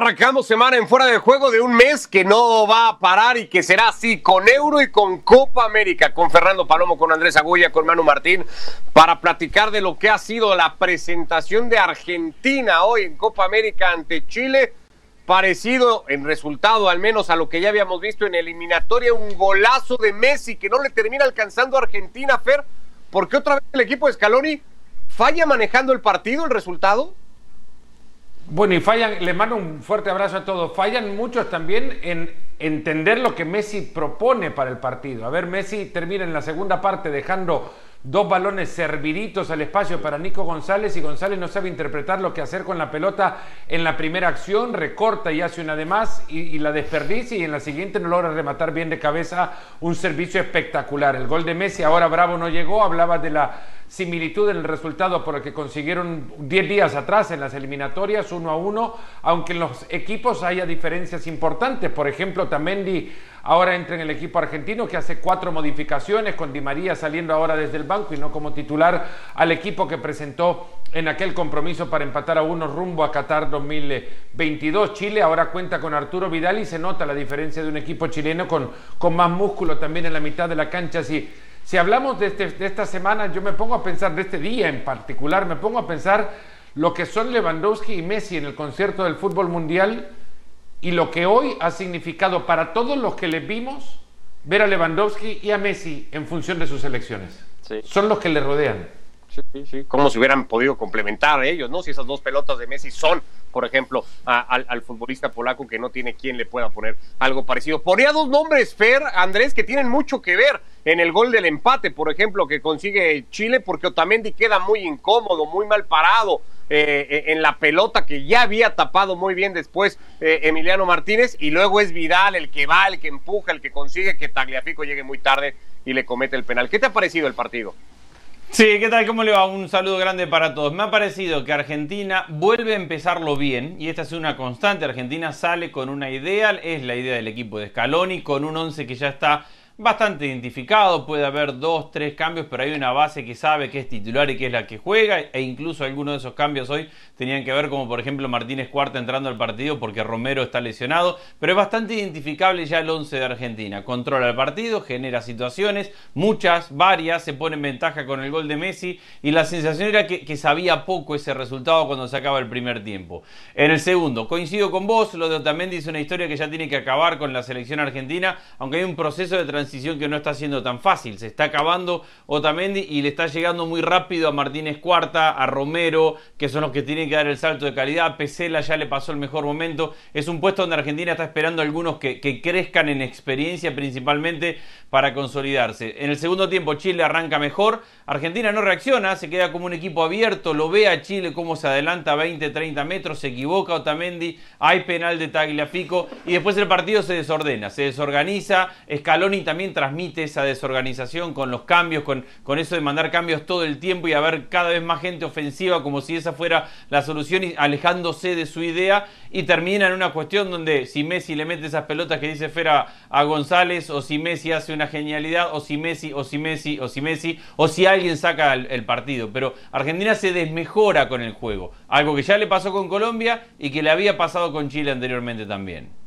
Arrancamos semana en fuera de juego de un mes que no va a parar y que será así con Euro y con Copa América, con Fernando Palomo, con Andrés Agulla, con Manu Martín, para platicar de lo que ha sido la presentación de Argentina hoy en Copa América ante Chile. Parecido en resultado, al menos a lo que ya habíamos visto en eliminatoria, un golazo de Messi que no le termina alcanzando a Argentina, Fer, porque otra vez el equipo de Scaloni falla manejando el partido, el resultado. Bueno, y fallan, le mando un fuerte abrazo a todos. Fallan muchos también en entender lo que Messi propone para el partido. A ver, Messi termina en la segunda parte dejando dos balones serviritos al espacio para Nico González y González no sabe interpretar lo que hacer con la pelota en la primera acción, recorta y hace una de más y, y, la desperdicia y en la siguiente no logra rematar bien de cabeza un servicio espectacular. El gol de Messi, ahora Bravo no llegó, hablaba de la similitud en el resultado por el que consiguieron 10 días atrás en las eliminatorias, uno a uno, aunque en los equipos haya diferencias importantes. Por ejemplo, Tamendi ahora entra en el equipo argentino que hace cuatro modificaciones, con Di María saliendo ahora desde el banco y no como titular al equipo que presentó en aquel compromiso para empatar a uno rumbo a Qatar 2022. Chile ahora cuenta con Arturo Vidal y se nota la diferencia de un equipo chileno con, con más músculo también en la mitad de la cancha. Si, si hablamos de, este, de esta semana, yo me pongo a pensar, de este día en particular, me pongo a pensar lo que son Lewandowski y Messi en el concierto del fútbol mundial y lo que hoy ha significado para todos los que les vimos ver a Lewandowski y a Messi en función de sus elecciones. Sí. Son los que le rodean. Sí, sí, como si hubieran podido complementar ellos, ¿no? Si esas dos pelotas de Messi son, por ejemplo, al, futbolista polaco que no tiene quien le pueda poner algo parecido. Ponía dos nombres, Fer, Andrés, que tienen mucho que ver en el gol del empate, por ejemplo, que consigue Chile, porque Otamendi queda muy incómodo, muy mal parado. Eh, en la pelota que ya había tapado muy bien después eh, Emiliano Martínez y luego es Vidal el que va, el que empuja, el que consigue que Tagliafico llegue muy tarde y le comete el penal. ¿Qué te ha parecido el partido? Sí, ¿qué tal? ¿Cómo le va? Un saludo grande para todos. Me ha parecido que Argentina vuelve a empezarlo bien y esta es una constante. Argentina sale con una idea, es la idea del equipo de Scaloni, con un 11 que ya está bastante identificado, puede haber dos, tres cambios, pero hay una base que sabe que es titular y que es la que juega, e incluso algunos de esos cambios hoy tenían que ver como por ejemplo Martínez Cuarta entrando al partido porque Romero está lesionado, pero es bastante identificable ya el 11 de Argentina, controla el partido, genera situaciones, muchas, varias, se pone en ventaja con el gol de Messi y la sensación era que, que sabía poco ese resultado cuando se acaba el primer tiempo. En el segundo, coincido con vos, lo de Otamendi es una historia que ya tiene que acabar con la selección argentina, aunque hay un proceso de transición que no está siendo tan fácil. Se está acabando Otamendi y le está llegando muy rápido a Martínez Cuarta, a Romero, que son los que tienen que dar el salto de calidad. Pesela ya le pasó el mejor momento. Es un puesto donde Argentina está esperando a algunos que, que crezcan en experiencia principalmente para consolidarse. En el segundo tiempo Chile arranca mejor. Argentina no reacciona, se queda como un equipo abierto, lo ve a Chile cómo se adelanta 20, 30 metros, se equivoca Otamendi, hay penal de Tagliafico y después el partido se desordena, se desorganiza. Scaloni también transmite esa desorganización con los cambios, con, con eso de mandar cambios todo el tiempo y a ver cada vez más gente ofensiva como si esa fuera la solución y alejándose de su idea y termina en una cuestión donde si Messi le mete esas pelotas que dice Fera a González o si Messi hace una genialidad o si Messi o si Messi o si Messi o si alguien saca el, partido. Pero Argentina se desmejora con el juego. Algo que ya le pasó con Colombia y que le había pasado con Chile anteriormente también.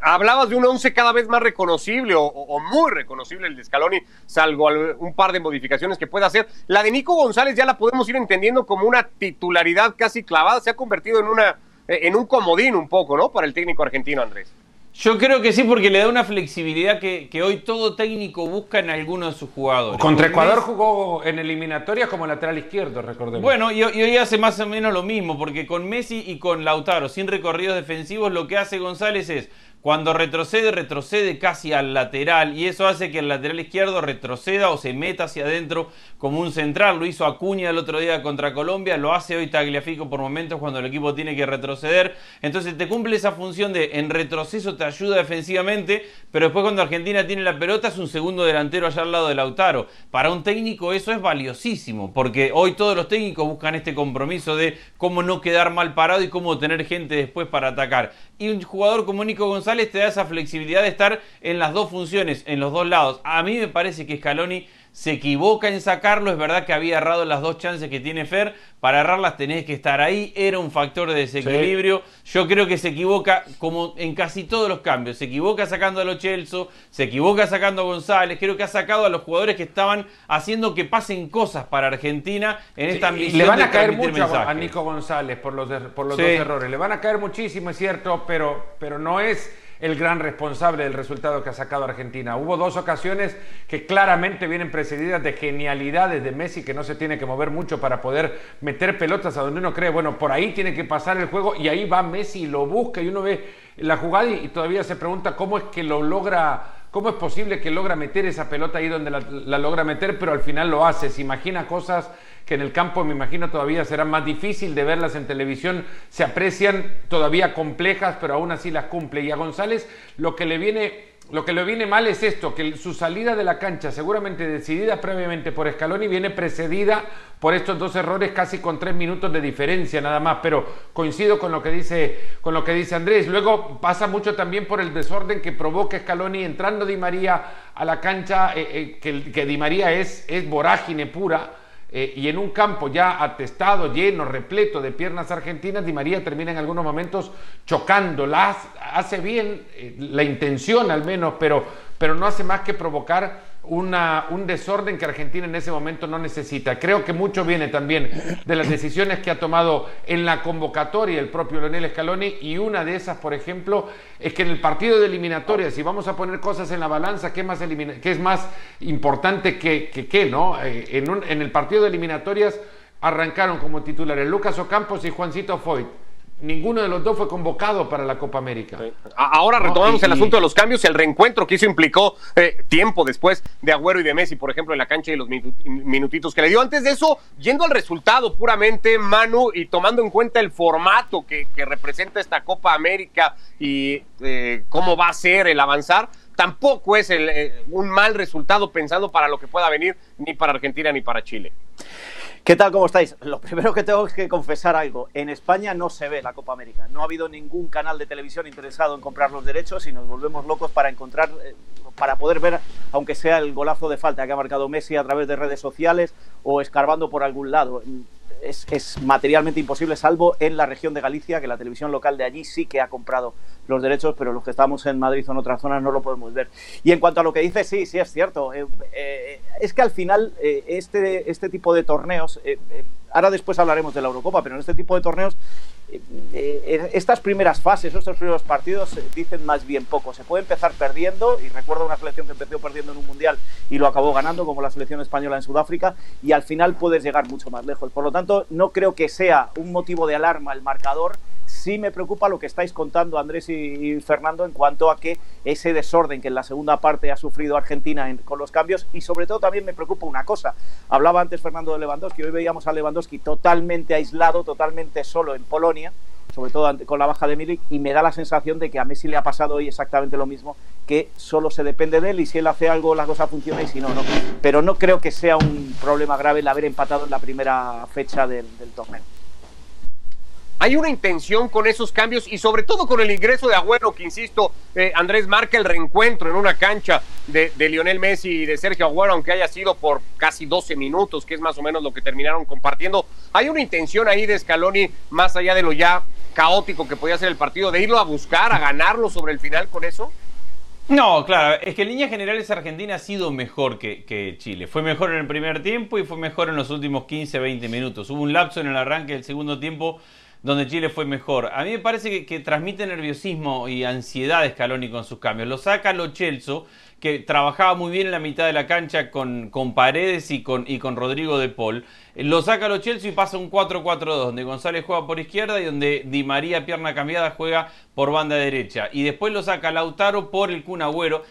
Hablabas de un once cada vez más reconocible o, o, muy reconocible el de Scaloni, salvo un par de modificaciones que puede hacer. La de Nico González ya la podemos ir entendiendo como una titularidad casi clavada, se ha convertido en una en un comodín un poco, ¿no? Para el técnico argentino, Andrés. Yo creo que sí, porque le da una flexibilidad que, que hoy todo técnico busca en alguno de sus jugadores. Contra Ecuador jugó en eliminatorias como lateral izquierdo, recordemos. Bueno, y, y, hoy hace más o menos lo mismo, porque con Messi y con Lautaro, sin recorridos defensivos, lo que hace González es cuando retrocede, retrocede casi al lateral y eso hace que el lateral izquierdo retroceda o se meta hacia adentro como un central. Lo hizo Acuña el otro día contra Colombia, lo hace hoy Tagliafico por momentos cuando el equipo tiene que retroceder. Entonces te cumple esa función de en retroceso te ayuda defensivamente, pero después cuando Argentina tiene la pelota es un segundo delantero allá al lado de Lautaro. Para un técnico eso es valiosísimo, porque hoy todos los técnicos buscan este compromiso de cómo no quedar mal parado y cómo tener gente después para atacar. Y un jugador como Nico González te da esa flexibilidad de estar en las dos funciones, en los dos lados. A mí me parece que Scaloni se equivoca en sacarlo, es verdad que había errado las dos chances que tiene Fer, para errarlas tenés que estar ahí, era un factor de desequilibrio, yo creo que se equivoca como en casi todos los cambios, se equivoca sacando a los Chelsea, se equivoca sacando a González, creo que ha sacado a los jugadores que estaban haciendo que pasen cosas para Argentina en esta ambición. Le van a caer mucho a Nico González por los, por los dos errores, le van a caer muchísimo, es cierto, pero, pero no es el gran responsable del resultado que ha sacado Argentina. Hubo dos ocasiones que claramente vienen precedidas de genialidades de Messi, que no se tiene que mover mucho para poder meter pelotas a donde uno cree, bueno, por ahí tiene que pasar el juego y ahí va Messi y lo busca y uno ve la jugada y, todavía se pregunta cómo es que lo logra. ¿Cómo es posible que logra meter esa pelota ahí donde la, logra meter, pero al final lo hace? Se imagina cosas que en el campo me imagino todavía será más difícil de verlas en televisión, se aprecian todavía complejas, pero aún así las cumple. Y a González lo que le viene lo que le viene mal es esto, que su salida de la cancha, seguramente decidida previamente por Scaloni, viene precedida por estos dos errores casi con tres minutos de diferencia nada más, pero coincido con lo que dice, con lo que dice Andrés. Luego pasa mucho también por el desorden que provoca Scaloni entrando Di María a la cancha, eh, eh, que, que, Di María es, es vorágine pura eh, y en un campo ya atestado, lleno, repleto de piernas argentinas, Di María termina en algunos momentos chocando, la hace bien, eh, la intención al menos, pero, pero no hace más que provocar un desorden que Argentina en ese momento no necesita. Creo que mucho viene también de las decisiones que ha tomado en la convocatoria el propio Leonel Scaloni y una de esas, por ejemplo, es que en el partido de eliminatoria, si vamos a poner cosas en la balanza, ¿qué, más qué es más importante que qué? ¿no? Eh, en, en el partido de eliminatorias arrancaron como titulares Lucas Ocampos y Juancito Foyt ninguno de los dos fue convocado para la Copa América. Ahora retomamos el asunto de los cambios, el reencuentro que hizo implicó eh, tiempo después de Agüero y de Messi, por ejemplo, en la cancha y los minutitos que le dio. Antes de eso, yendo al resultado puramente, Manu, y tomando en cuenta el formato que, representa esta Copa América y eh, cómo va a ser el avanzar, tampoco es eh, un mal resultado pensando para lo que pueda venir ni para Argentina ni para Chile. ¿Qué tal? ¿Cómo estáis? Lo primero que tengo que confesar algo. En España no se ve la Copa América. No ha habido ningún canal de televisión interesado en comprar los derechos y nos volvemos locos para encontrar, eh, para poder ver, aunque sea el golazo de falta que ha marcado Messi a través de redes sociales o escarbando por algún lado es, materialmente imposible, salvo en la región de Galicia, que la televisión local de allí sí que ha comprado los derechos, pero los que estamos en Madrid o en otras zonas no lo podemos ver. Y en cuanto a lo que dice, sí, sí es cierto. Eh, eh, es que al final eh, este, este tipo de torneos, ahora después hablaremos de la Eurocopa, pero en este tipo de torneos estas primeras fases, estos primeros partidos dicen más bien poco. Se puede empezar perdiendo, y recuerdo una selección que empezó perdiendo en un mundial y lo acabó ganando, como la selección española en Sudáfrica, y al final puedes llegar mucho más lejos. Por lo tanto, no creo que sea un motivo de alarma el marcador sí me preocupa lo que estáis contando Andrés y, Fernando en cuanto a que ese desorden que en la segunda parte ha sufrido Argentina con los cambios y sobre todo también me preocupa una cosa. Hablaba antes Fernando de Lewandowski, hoy veíamos a Lewandowski totalmente aislado, totalmente solo en Polonia sobre todo con la baja de Milik, y me da la sensación de que a Messi le ha pasado hoy exactamente lo mismo, que solo se depende de él y si él hace algo la cosa funciona y si no, no. Pero no creo que sea un problema grave el haber empatado en la primera fecha del torneo hay una intención con esos cambios y sobre todo con el ingreso de Agüero, que insisto, eh, Andrés marca el reencuentro en una cancha de, Lionel Messi y de Sergio Agüero, aunque haya sido por casi 12 minutos, que es más o menos lo que terminaron compartiendo. Hay una intención ahí de Scaloni, más allá de lo ya caótico que podía ser el partido, de irlo a buscar, a ganarlo sobre el final con eso. No, claro, es que en líneas generales Argentina ha sido mejor que, que, Chile. Fue mejor en el primer tiempo y fue mejor en los últimos 15, 20 minutos. Hubo un lapso en el arranque del segundo tiempo donde Chile fue mejor. A mí me parece que, transmite nerviosismo y ansiedad Scaloni con sus cambios. Lo saca Lo Chelso, que trabajaba muy bien en la mitad de la cancha con, con Paredes y con, y con Rodrigo de Paul. Lo saca Lo Chelsea y pasa un 4-4-2, donde González juega por izquierda y donde Di María, pierna cambiada, juega por banda derecha. Y después lo saca Lautaro por el Kun.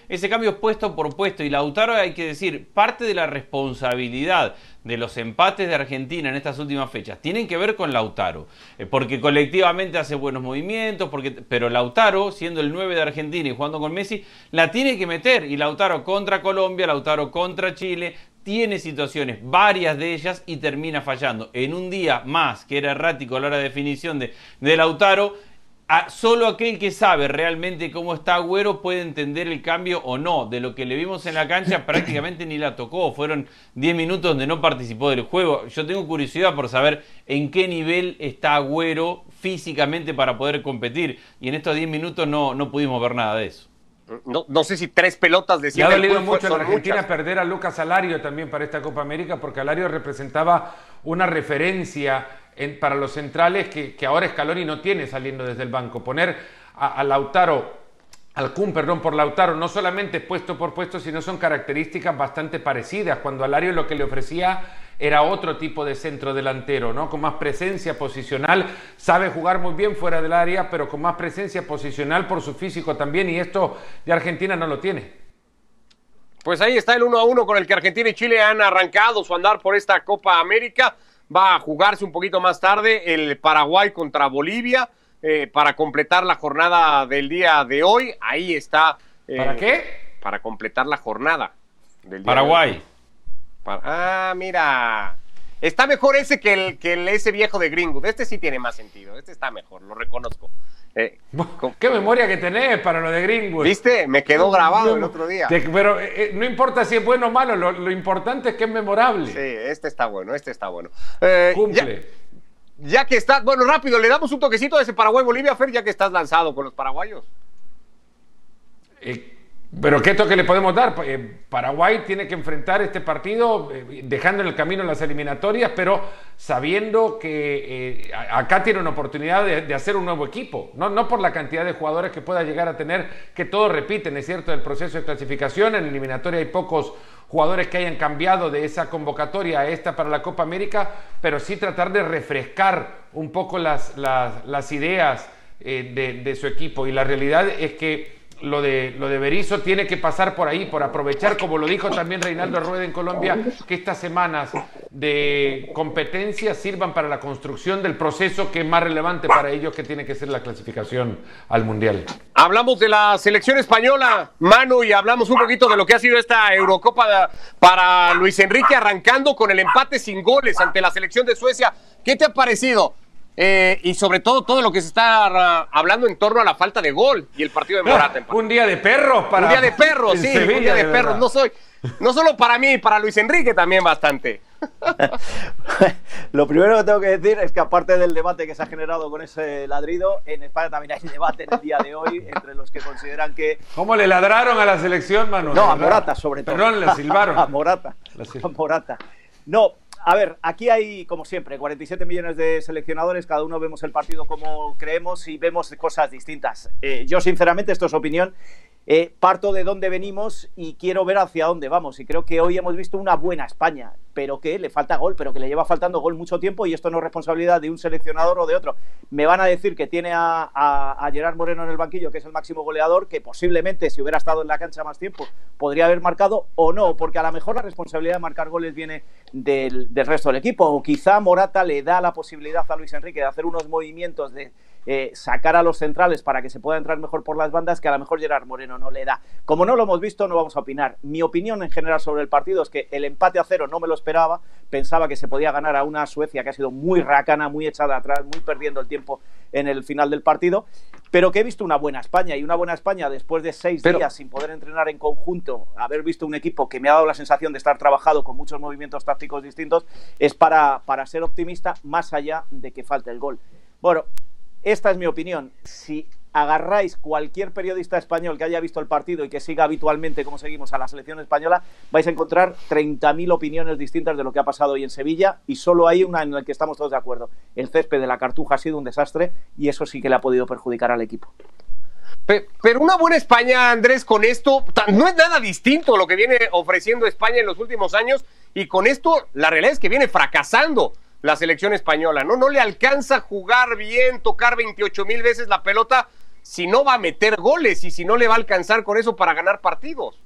Ese cambio es puesto por puesto. Y Lautaro, hay que decir, parte de la responsabilidad de los empates de Argentina en estas últimas fechas tienen que ver con Lautaro, eh, porque colectivamente hace buenos movimientos, porque, pero Lautaro, siendo el 9 de Argentina y jugando con Messi, la tiene que meter. Y Lautaro contra Colombia, Lautaro contra Chile, tiene situaciones, varias de ellas, y termina fallando. En un día más, que era errático a la hora de definición de, de Lautaro, solo aquel que sabe realmente cómo está Agüero puede entender el cambio o no. De lo que le vimos en la cancha prácticamente ni la tocó. Fueron 10 minutos donde no participó del juego. Yo tengo curiosidad por saber en qué nivel está Agüero físicamente para poder competir. Y en estos 10 minutos no, no pudimos ver nada de eso. No, no sé si tres pelotas de Le ha dolido mucho a la Argentina perder a Lucas Alario también para esta Copa América porque Alario representaba una referencia para los centrales que, que, ahora Scaloni no tiene saliendo desde el banco. Poner a, Lautaro, al Kun, perdón, por Lautaro, no solamente puesto por puesto, sino son características bastante parecidas. Cuando Alario lo que le ofrecía era otro tipo de centro delantero, ¿no? Con más presencia posicional, sabe jugar muy bien fuera del área, pero con más presencia posicional por su físico también, y esto de Argentina no lo tiene. Pues ahí está el 1 a 1 con el que Argentina y Chile han arrancado su andar por esta Copa América va a jugarse un poquito más tarde el Paraguay contra Bolivia eh, para completar la jornada del día de hoy. Ahí está. Eh, ¿Para qué? Para completar la jornada del día Paraguay. Ah, mira. Está mejor ese que el, que el ese viejo de Gringo. Este sí tiene más sentido. Este está mejor, lo reconozco. Eh, ¿Qué memoria que tenés para lo de Greenwood? ¿Viste? Me quedó grabado el otro día. pero eh, eh, no importa si es bueno o malo, lo, importante es que es memorable. Sí, este está bueno, este está bueno. Cumple. Ya, que está, bueno, rápido, le damos un toquecito a ese Paraguay-Bolivia, Fer, ya que estás lanzado con los paraguayos. Pero ¿qué toque le podemos dar? Eh, Paraguay tiene que enfrentar este partido eh, dejando en el camino las eliminatorias, pero sabiendo que eh, acá tiene una oportunidad de, hacer un nuevo equipo. No, no por la cantidad de jugadores que pueda llegar a tener, que todos repiten, es cierto, el proceso de clasificación. En eliminatoria hay pocos jugadores que hayan cambiado de esa convocatoria a esta para la Copa América, pero sí tratar de refrescar un poco las, las, ideas de, de su equipo. Y la realidad es que lo de, lo de Berizzo tiene que pasar por ahí, por aprovechar, como lo dijo también Reinaldo Rueda en Colombia, que estas semanas de competencia sirvan para la construcción del proceso que es más relevante para ellos, que tiene que ser la clasificación al Mundial. Hablamos de la selección española, Manu, y hablamos un poquito de lo que ha sido esta Eurocopa para Luis Enrique, arrancando con el empate sin goles ante la selección de Suecia. ¿Qué te ha parecido? Eh, y sobre todo todo lo que se está hablando en torno a la falta de gol y el partido de Morata. un día de perros para. Un día de perros, sí, un día de, perros. No soy, no solo para mí, para Luis Enrique también bastante. Lo primero que tengo que decir es que aparte del debate que se ha generado con ese ladrido, en España también hay debate en el día de hoy entre los que consideran que... ¿Cómo le ladraron a la selección, Manuel? No, a Morata sobre todo. Perdón, le silbaron. a Morata. A Morata. No, a ver, aquí hay, como siempre, 47 millones de seleccionadores, cada uno vemos el partido como creemos y vemos cosas distintas. Eh, yo, sinceramente, esto es opinión, eh, parto de dónde venimos y quiero ver hacia dónde vamos. Y creo que hoy hemos visto una buena España, pero que le falta gol, pero que le lleva faltando gol mucho tiempo y esto no es responsabilidad de un seleccionador o de otro. Me van a decir que tiene a, a, Gerard Moreno en el banquillo, que es el máximo goleador, que posiblemente si hubiera estado en la cancha más tiempo podría haber marcado o no, porque a lo mejor la responsabilidad de marcar goles viene del, del resto del equipo. O quizá Morata le da la posibilidad a Luis Enrique de hacer unos movimientos de eh, sacar a los centrales para que se pueda entrar mejor por las bandas que a lo mejor Gerard Moreno no le da. Como no lo hemos visto, no vamos a opinar. Mi opinión en general sobre el partido es que el empate a cero no me lo esperaba. Pensaba que se podía ganar a una Suecia que ha sido muy racana, muy echada atrás, muy perdiendo el tiempo en el final del partido. Pero que he visto una buena España y una buena España después de seis días sin poder entrenar en conjunto, haber visto un equipo que me ha dado la sensación de estar trabajado con muchos movimientos tácticos distintos, es para, para ser optimista más allá de que falte el gol. Bueno, esta es mi opinión. Si agarráis cualquier periodista español que haya visto el partido y que siga habitualmente como seguimos a la selección española, vais a encontrar 30.000 opiniones distintas de lo que ha pasado hoy en Sevilla y solo hay una en la que estamos todos de acuerdo. El césped de la Cartuja ha sido un desastre y eso sí que le ha podido perjudicar al equipo. Pero una buena España, Andrés, con esto no es nada distinto a lo que viene ofreciendo España en los últimos años y con esto la realidad es que viene fracasando la selección española, ¿no? No le alcanza jugar bien, tocar 28 mil veces la pelota si no va a meter goles y si no le va a alcanzar con eso para ganar partidos.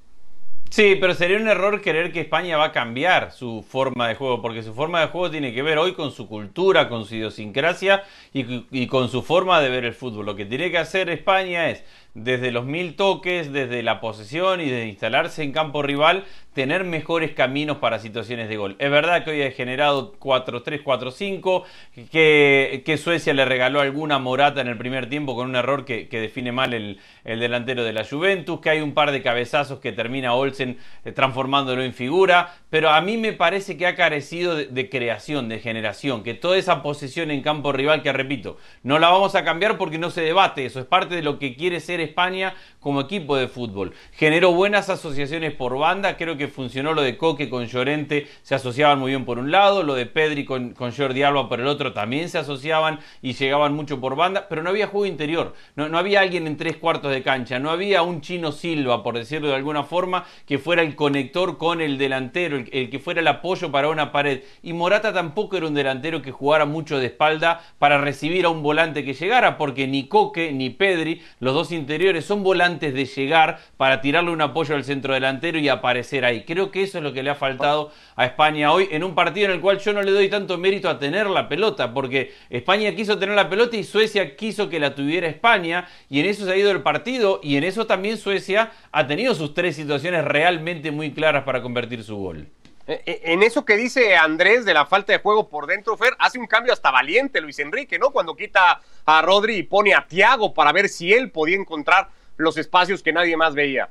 Sí, pero sería un error querer que España va a cambiar su forma de juego, porque su forma de juego tiene que ver hoy con su cultura, con su idiosincrasia y, y con su forma de ver el fútbol. Lo que tiene que hacer España es desde los mil toques, desde la posesión y de instalarse en campo rival, tener mejores caminos para situaciones de gol. Es verdad que hoy ha generado 4-3, 4-5, que, que, Suecia le regaló alguna morata en el primer tiempo con un error que, define mal el, delantero de la Juventus, que hay un par de cabezazos que termina Olsen eh, transformándolo en figura, pero a mí me parece que ha carecido de creación, de generación, que toda esa posesión en campo rival, que repito, no la vamos a cambiar porque no se debate, eso es parte de lo que quiere ser España como equipo de fútbol. Generó buenas asociaciones por banda, creo que funcionó lo de Coque con Llorente, se asociaban muy bien por un lado, lo de Pedri con, con Jordi Alba por el otro también se asociaban y llegaban mucho por banda, pero no había juego interior, no, había alguien en tres cuartos de cancha, no había un chino Silva, por decirlo de alguna forma, que fuera el conector con el delantero, el, el que fuera el apoyo para una pared. Y Morata tampoco era un delantero que jugara mucho de espalda para recibir a un volante que llegara, porque ni Coque ni Pedri, los dos interiores, son volantes de llegar para tirarle un apoyo al centro delantero y aparecer ahí. Creo que eso es lo que le ha faltado a España hoy en un partido en el cual yo no le doy tanto mérito a tener la pelota, porque España quiso tener la pelota y Suecia quiso que la tuviera España, y en eso se ha ido el partido, y en eso también Suecia ha tenido sus tres situaciones realmente muy claras para convertir su gol. Eh, eh, en eso que dice Andrés de la falta de juego por dentro, Fer, hace un cambio hasta valiente Luis Enrique, ¿no? Cuando quita a Rodri y pone a Tiago para ver si él podía encontrar los espacios que nadie más veía.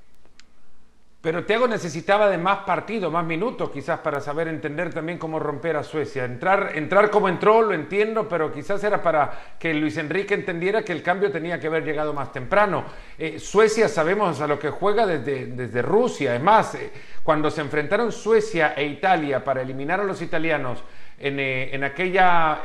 Pero Thiago necesitaba de más partido, más minutos, quizás para saber entender también cómo romper a Suecia. Entrar, entrar como entró, lo entiendo, pero quizás era para que Luis Enrique entendiera que el cambio tenía que haber llegado más temprano. Eh, Suecia sabemos a lo que juega desde, desde Rusia. Es más, eh, cuando se enfrentaron Suecia e Italia para eliminar a los italianos en, eh, en aquella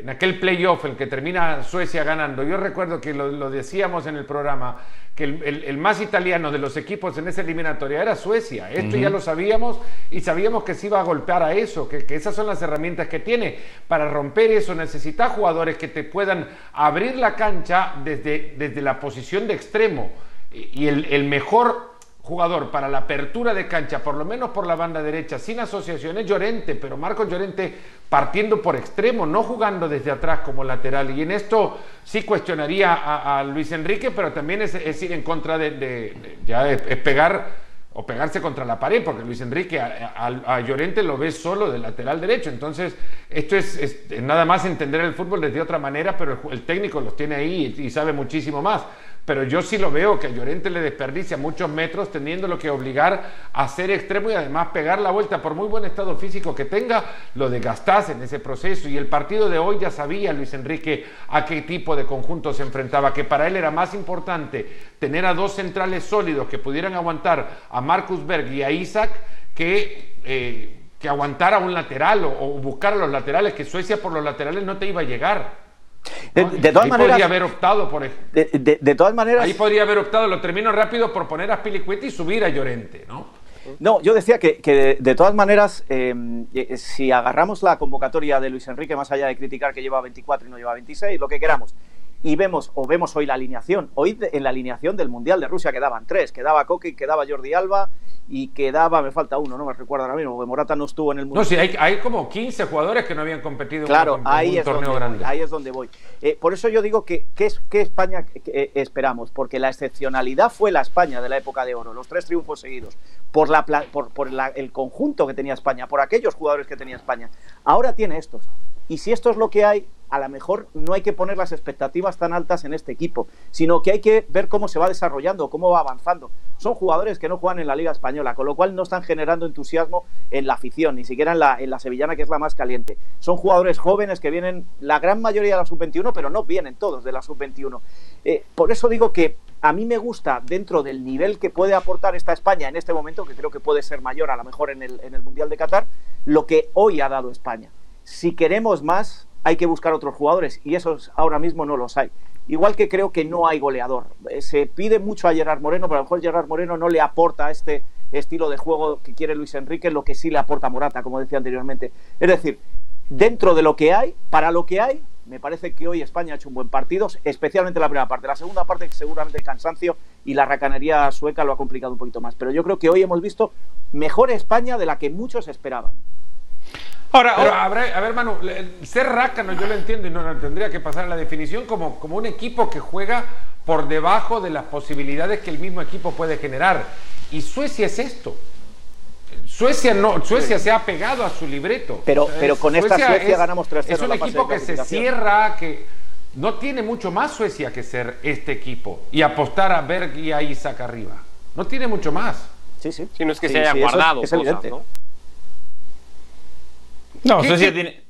en aquel playoff, el que termina Suecia ganando, yo recuerdo que lo, decíamos en el programa, que el, más italiano de los equipos en esa eliminatoria era Suecia. Esto ya lo sabíamos y sabíamos que se iba a golpear a eso, que, esas son las herramientas que tiene. Para romper eso necesita jugadores que te puedan abrir la cancha desde, desde la posición de extremo. Y el, el mejor jugador para la apertura de cancha, por lo menos por la banda derecha, sin asociaciones, Llorente, pero Marcos Llorente partiendo por extremo, no jugando desde atrás como lateral. Y en esto sí cuestionaría a, Luis Enrique, pero también es, ir en contra de, ya es, pegar o pegarse contra la pared, porque Luis Enrique a, Llorente lo ve solo de lateral derecho. Entonces, esto es, nada más entender el fútbol desde otra manera, pero el, técnico los tiene ahí y sabe muchísimo más pero yo sí lo veo que a Llorente le desperdicia muchos metros teniéndolo que obligar a ser extremo y además pegar la vuelta por muy buen estado físico que tenga, lo desgastase en ese proceso y el partido de hoy ya sabía Luis Enrique a qué tipo de conjunto se enfrentaba, que para él era más importante tener a dos centrales sólidos que pudieran aguantar a Marcus Berg y a Isaac que... Eh, que aguantar a un lateral o, o buscar a los laterales, que Suecia por los laterales no te iba a llegar. De, todas maneras. podría haber optado por. De, de, todas maneras. Ahí podría haber optado, lo termino rápido, por poner a Pilicueta y subir a Llorente, ¿no? No, yo decía que, que de, todas maneras, em, eh, si agarramos la convocatoria de Luis Enrique, más allá de criticar que lleva 24 y no lleva 26, lo que queramos, y vemos, o vemos hoy la alineación, hoy en la alineación del Mundial de Rusia quedaban tres, quedaba Coque, quedaba Jordi Alba y quedaba, me falta uno, no me recuerdo ahora mismo, porque Morata no estuvo en el Mundial. No, sí, hay, hay como 15 jugadores que no habían competido claro, en, ahí un torneo grande. ahí es donde voy. Eh, por eso yo digo que ¿qué, es, qué España eh, esperamos? Porque la excepcionalidad fue la España de la época de oro, los tres triunfos seguidos, por, la, por, por el conjunto que tenía España, por aquellos jugadores que tenía España. Ahora tiene estos. Y si esto es lo que hay, a lo mejor no hay que poner las expectativas tan altas en este equipo, sino que hay que ver cómo se va desarrollando, cómo va avanzando. Son jugadores que no juegan en la Liga Española, con lo cual no están generando entusiasmo en la afición, ni siquiera en la, en la Sevillana, que es la más caliente. Son jugadores jóvenes que vienen, la gran mayoría de la sub-21, pero no vienen todos de la sub-21. Eh, por eso digo que a mí me gusta, dentro del nivel que puede aportar esta España en este momento, que creo que puede ser mayor a lo mejor en el, en el Mundial de Qatar, lo que hoy ha dado España. Si queremos más, hay que buscar otros jugadores y esos ahora mismo no los hay. Igual que creo que no hay goleador. Eh, se pide mucho a Gerard Moreno, pero a lo mejor Gerard Moreno no le aporta este estilo de juego que quiere Luis Enrique, lo que sí le aporta Morata, como decía anteriormente. Es decir, dentro de lo que hay, para lo que hay, me parece que hoy España ha hecho un buen partido, especialmente la primera parte. La segunda parte, seguramente el cansancio y la racanería sueca lo ha complicado un poquito más. Pero yo creo que hoy hemos visto mejor España de la que muchos esperaban. Ahora, a ver, Manu, ser rácano yo lo entiendo y no, tendría que pasar a la definición como, como un equipo que juega por debajo de las posibilidades que el mismo equipo puede generar. Y Suecia es esto. Suecia no, Suecia se ha pegado a su libreto. Pero, pero con esta Suecia ganamos 3-0. Es un equipo que se cierra, que no tiene mucho más Suecia que ser este equipo y apostar a Berg y a Isaac arriba. No tiene mucho más. Sí, sí. Si no es que se haya guardado. Es, evidente. ¿no? No, Suecia tiene.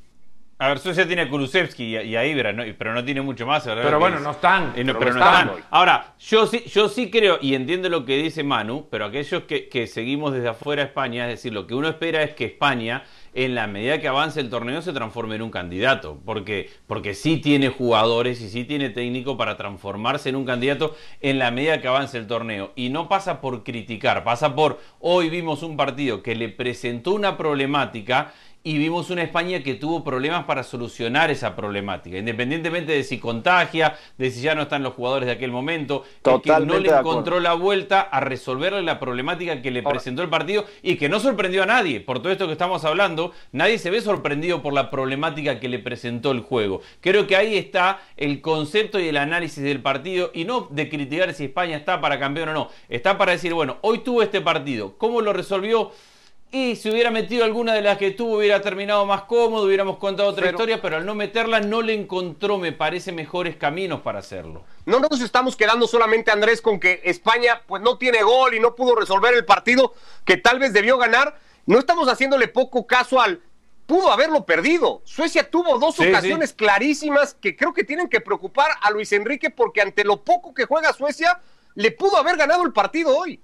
A ver, Suecia tiene a Kulusevski y a, Ibra, pero no tiene mucho más. ¿verdad? Pero bueno, no están. Eh, pero, no están. Ahora, yo sí, yo sí creo, y entiendo lo que dice Manu, pero aquellos que, que seguimos desde afuera de España, es decir, lo que uno espera es que España en la medida que avance el torneo se transforme en un candidato, porque, porque sí tiene jugadores y sí tiene técnico para transformarse en un candidato en la medida que avance el torneo. Y no pasa por criticar, pasa por hoy vimos un partido que le presentó una problemática y vimos una España que tuvo problemas para solucionar esa problemática, independientemente de si contagia, de si ya no están los jugadores de aquel momento, que no le encontró la vuelta a resolverle la problemática que le presentó el partido y que no sorprendió a nadie. Por todo esto que estamos hablando, nadie se ve sorprendido por la problemática que le presentó el juego. Creo que ahí está el concepto y el análisis del partido y no de criticar si España está para campeón o no, está para decir, bueno, hoy tuvo este partido, ¿cómo lo resolvió? Y si hubiera metido alguna de las que tuvo, hubiera terminado más cómodo, hubiéramos contado otra historia, pero al no meterla no le encontró, me parece, mejores caminos para hacerlo. No nos estamos quedando solamente, Andrés, con que España pues no tiene gol y no pudo resolver el partido que tal vez debió ganar. No estamos haciéndole poco caso al pudo haberlo perdido. Suecia tuvo dos ocasiones clarísimas que creo que tienen que preocupar a Luis Enrique porque ante lo poco que juega Suecia, le pudo haber ganado el partido hoy.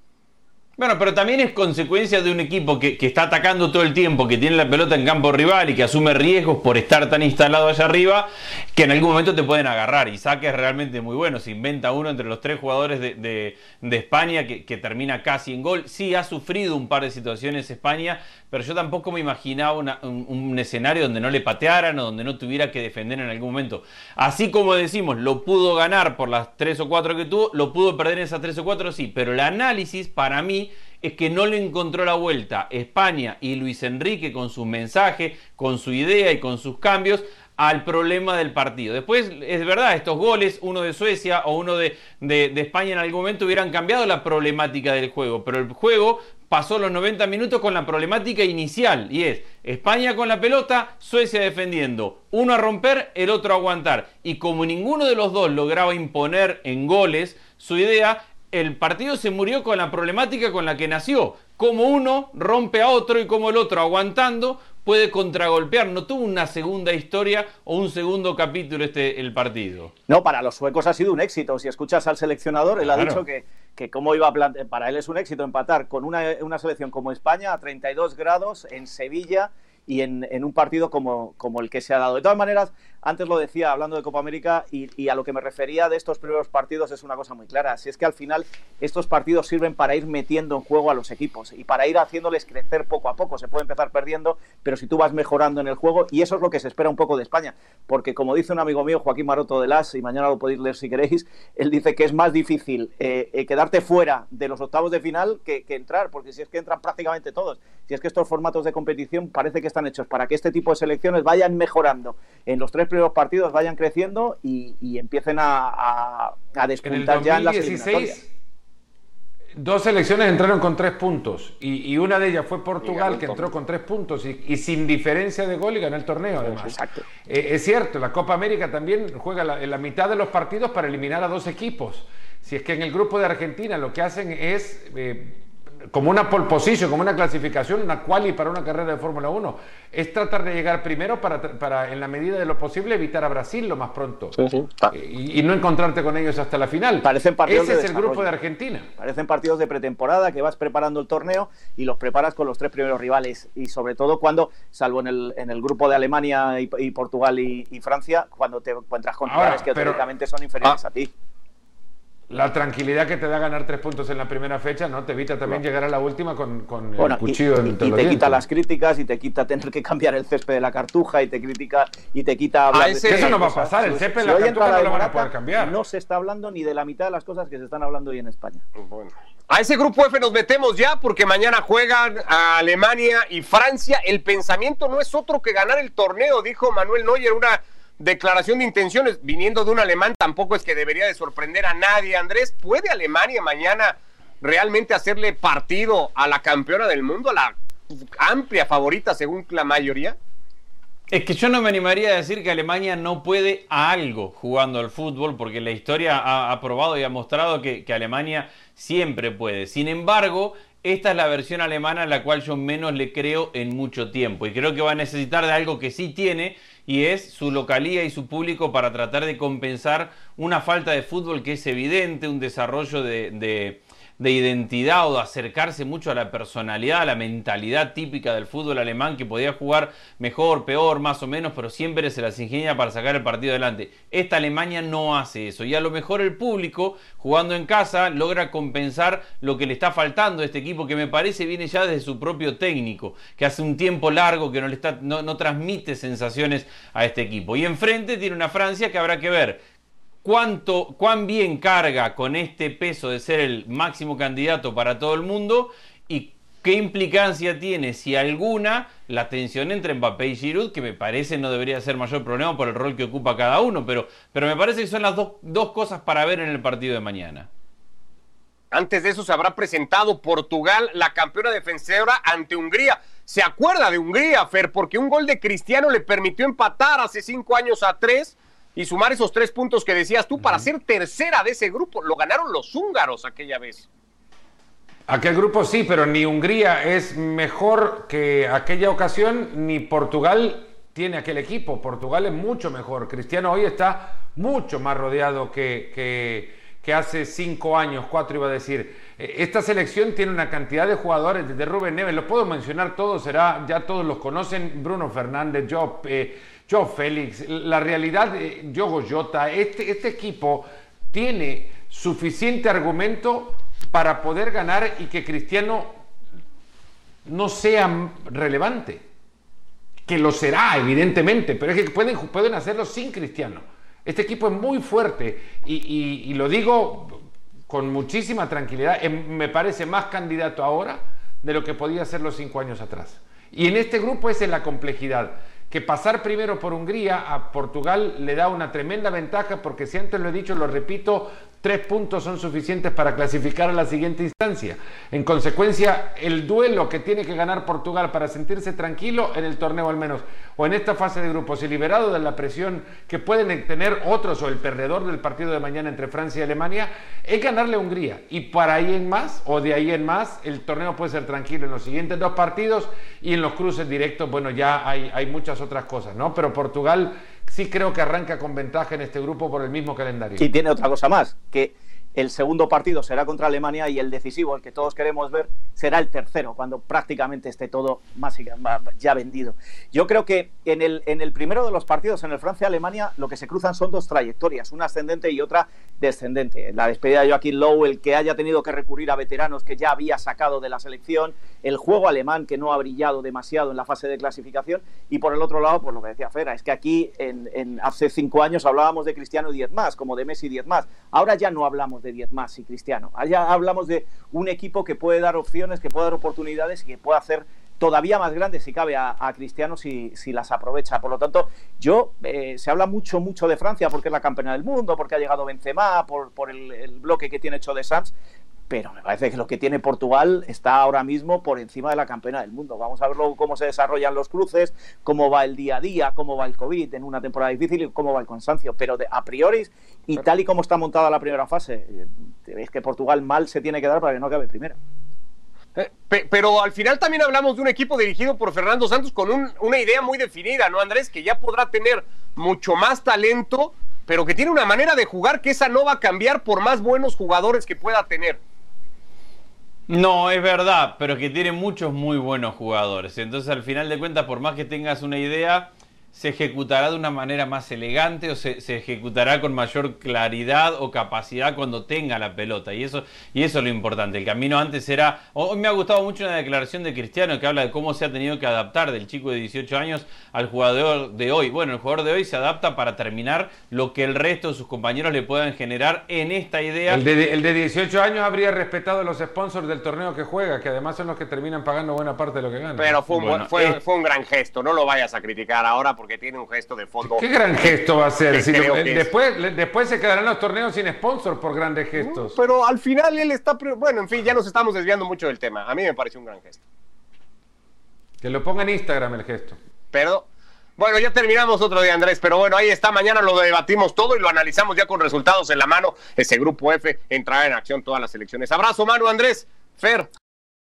Bueno, pero también es consecuencia de un equipo que, está atacando todo el tiempo, que tiene la pelota en campo rival y que asume riesgos por estar tan instalado allá arriba, que en algún momento te pueden agarrar. Y Saque es realmente muy bueno. Se inventa uno entre los tres jugadores de, España que, que, termina casi en gol. Sí, ha sufrido un par de situaciones España, pero yo tampoco me imaginaba un, escenario donde no le patearan o donde no tuviera que defender en algún momento. Así como decimos, lo pudo ganar por las tres o cuatro que tuvo, lo pudo perder en esas tres o cuatro, sí, pero el análisis para mí es que no le encontró la vuelta España y Luis Enrique con su mensaje, con su idea y con sus cambios al problema del partido. Después, es verdad, estos goles, uno de Suecia o uno de, de, España en algún momento hubieran cambiado la problemática del juego, pero el juego pasó los 90 minutos con la problemática inicial y es España con la pelota, Suecia defendiendo, uno a romper, el otro a aguantar. Y como ninguno de los dos lograba imponer en goles su idea, el partido se murió con la problemática con la que nació. Como uno rompe a otro y como el otro aguantando puede contragolpear. No tuvo una segunda historia o un segundo capítulo este el partido. No, para los suecos ha sido un éxito. Si escuchas al seleccionador, él ha dicho que, que cómo iba a para él es un éxito empatar con una, una selección como España a 32 grados en Sevilla y en, un partido como, como, el que se ha dado. De todas maneras, antes lo decía hablando de Copa América y, a lo que me refería de estos primeros partidos es una cosa muy clara. Si es que al final estos partidos sirven para ir metiendo en juego a los equipos y para ir haciéndoles crecer poco a poco. Se puede empezar perdiendo, pero si tú vas mejorando en el juego, y eso es lo que se espera un poco de España, porque como dice un amigo mío, Joaquín Maroto de Las, y mañana lo podéis leer si queréis, él dice que es más difícil eh, eh, quedarte fuera de los octavos de final que, que entrar, porque si es que entran prácticamente todos, si es que estos formatos de competición parece que están hechos para que este tipo de selecciones vayan mejorando en los tres primeros partidos, vayan creciendo y, empiecen a, a, despuntar ya en las eliminatorias. Dos selecciones entraron con tres puntos y, una de ellas fue Portugal que entró con tres puntos y, sin diferencia de gol y ganó el torneo además. Exacto. Eh, es cierto, la Copa América también juega la, en la mitad de los partidos para eliminar a dos equipos. Si es que en el grupo de Argentina lo que hacen es eh, como una pole position, como una clasificación, una quali para una carrera de Fórmula 1. Es tratar de llegar primero para, para, en la medida de lo posible, evitar a Brasil lo más pronto. y, no encontrarte con ellos hasta la final. Parecen partidos Ese es el grupo de Argentina. Parecen partidos de pretemporada que vas preparando el torneo y los preparas con los tres primeros rivales. Y sobre todo cuando, salvo en el, en el grupo de Alemania y, Portugal y, Francia, cuando te encuentras con rivales que teóricamente son inferiores ah. a ti la tranquilidad que te da ganar tres puntos en la primera fecha, ¿no? Te evita también llegar a la última con, con el cuchillo y, y, te quita las críticas y te quita tener que cambiar el césped de la cartuja y te critica y te quita hablar Eso no va a pasar, el césped de la cartuja no lo van a poder cambiar. No se está hablando ni de la mitad de las cosas que se están hablando hoy en España. A ese grupo F nos metemos ya porque mañana juegan a Alemania y Francia. El pensamiento no es otro que ganar el torneo, dijo Manuel Neuer, una declaración de intenciones, viniendo de un alemán, tampoco es que debería de sorprender a nadie. Andrés, ¿puede Alemania mañana realmente hacerle partido a la campeona del mundo, a la amplia favorita según la mayoría? Es que yo no me animaría a decir que Alemania no puede a algo jugando al fútbol, porque la historia ha, probado y ha mostrado que, que, Alemania siempre puede. Sin embargo, esta es la versión alemana a la cual yo menos le creo en mucho tiempo. Y creo que va a necesitar de algo que sí tiene, y es su localía y su público para tratar de compensar una falta de fútbol que es evidente, un desarrollo de de identidad o de acercarse mucho a la personalidad, a la mentalidad típica del fútbol alemán que podía jugar mejor, peor, más o menos, pero siempre se las ingenia para sacar el partido adelante. Esta Alemania no hace eso y a lo mejor el público jugando en casa logra compensar lo que le está faltando a este equipo que me parece viene ya desde su propio técnico, que hace un tiempo largo que no, le está, no, no transmite sensaciones a este equipo. Y enfrente tiene una Francia que habrá que ver cuánto, cuán bien carga con este peso de ser el máximo candidato para todo el mundo y qué implicancia tiene, si alguna, la tensión entre Mbappé y Giroud, que me parece no debería ser mayor problema por el rol que ocupa cada uno, pero, pero me parece que son las dos, dos cosas para ver en el partido de mañana. Antes de eso se habrá presentado Portugal, la campeona defensora, ante Hungría. ¿Se acuerda de Hungría, Fer? Porque un gol de Cristiano le permitió empatar hace cinco años a tres y sumar esos tres puntos que decías tú para ser tercera de ese grupo. Lo ganaron los húngaros aquella vez. Aquel grupo sí, pero ni Hungría es mejor que aquella ocasión, ni Portugal tiene aquel equipo. Portugal es mucho mejor. Cristiano hoy está mucho más rodeado que, que, hace cinco años, cuatro iba a decir. E, esta selección tiene una cantidad de jugadores, desde Rubén Neves, lo puedo mencionar todos, será, ya todos los conocen, Bruno Fernández, Job, eh, Joe Félix, la realidad de Yogo Jota, este, este equipo tiene suficiente argumento para poder ganar y que Cristiano no sea relevante. Que lo será, evidentemente, pero es que pueden, hacerlo sin Cristiano. Este equipo es muy fuerte y, lo digo con muchísima tranquilidad. Em, me parece más candidato ahora de lo que podía ser los cinco años atrás. Y en este grupo es en la complejidad que pasar primero por Hungría a Portugal le da una tremenda ventaja porque si antes lo he dicho, lo repito, Tres puntos son suficientes para clasificar a la siguiente instancia. En consecuencia, el duelo que tiene que ganar Portugal para sentirse tranquilo en el torneo al menos, o en esta fase de grupos y liberado de la presión que pueden tener otros o el perdedor del partido de mañana entre Francia y Alemania, es ganarle a Hungría. Y para ahí en más, o de ahí en más, el torneo puede ser tranquilo en los siguientes dos partidos y en los cruces directos, bueno, ya hay, hay muchas otras cosas, ¿no? Pero Portugal sí creo que arranca con ventaja en este grupo por el mismo calendario. Y tiene otra cosa más, que el segundo partido será contra Alemania y el decisivo, el que todos queremos ver, será el tercero, cuando prácticamente esté todo más ya vendido. Yo creo que en el, en el primero de los partidos, en el Francia-Alemania, lo que se cruzan son dos trayectorias, una ascendente y otra descendente. La despedida de Joaquín Lowe, el que haya tenido que recurrir a veteranos que ya había sacado de la selección, el juego alemán que no ha brillado demasiado en la fase de clasificación, y por el otro lado, pues lo que decía Fera, es que aquí en, hace cinco años hablábamos de Cristiano 10 más, como de Messi 10 más. Ahora ya no hablamos de 10 más y Cristiano. Allá hablamos de un equipo que puede dar opciones, que puede dar oportunidades y que puede hacer todavía más grande si cabe a, Cristiano si, si, las aprovecha. Por lo tanto, yo eh, se habla mucho, mucho de Francia porque es la campeona del mundo, porque ha llegado Benzema, por, por el, bloque que tiene hecho de Sanz, pero me parece que lo que tiene Portugal está ahora mismo por encima de la campeona del mundo. Vamos a ver cómo se desarrollan los cruces, cómo va el día a día, cómo va el COVID en una temporada difícil y cómo va el cansancio. Pero de, a priori, y tal y como está montada la primera fase, eh, veis que Portugal mal se tiene que dar para que no acabe primero. Eh, pero al final también hablamos de un equipo dirigido por Fernando Santos con una idea muy definida, ¿no, Andrés? Que ya podrá tener mucho más talento, pero que tiene una manera de jugar que esa no va a cambiar por más buenos jugadores que pueda tener. No, es verdad, pero que tiene muchos muy buenos jugadores. Entonces, al final de cuentas, por más que tengas una idea, se ejecutará de una manera más elegante o se, ejecutará con mayor claridad o capacidad cuando tenga la pelota. Y eso, y eso es lo importante. El camino antes era... Hoy me ha gustado mucho una declaración de Cristiano que habla de cómo se ha tenido que adaptar del chico de 18 años al jugador de hoy. Bueno, el jugador de hoy se adapta para terminar lo que el resto de sus compañeros le puedan generar en esta idea. El de, el de 18 años habría respetado los sponsors del torneo que juega, que además son los que terminan pagando buena parte de lo que gana. Pero fue un, fue, fue un gran gesto, no lo vayas a criticar ahora porque porque tiene un gesto de fondo. ¿Qué gran gesto va a ser? Si lo- es- después, después se quedarán los torneos sin sponsor por grandes gestos. Pero al final él está. Bueno, en fin, ya nos estamos desviando mucho del tema. A mí me pareció un gran gesto. Que lo ponga en Instagram el gesto. Pero. Bueno, ya terminamos otro día, Andrés, pero bueno, ahí está. Mañana lo debatimos todo y lo analizamos ya con resultados en la mano. Ese grupo F entrará en acción todas las elecciones. Abrazo, Manu, Andrés, Fer.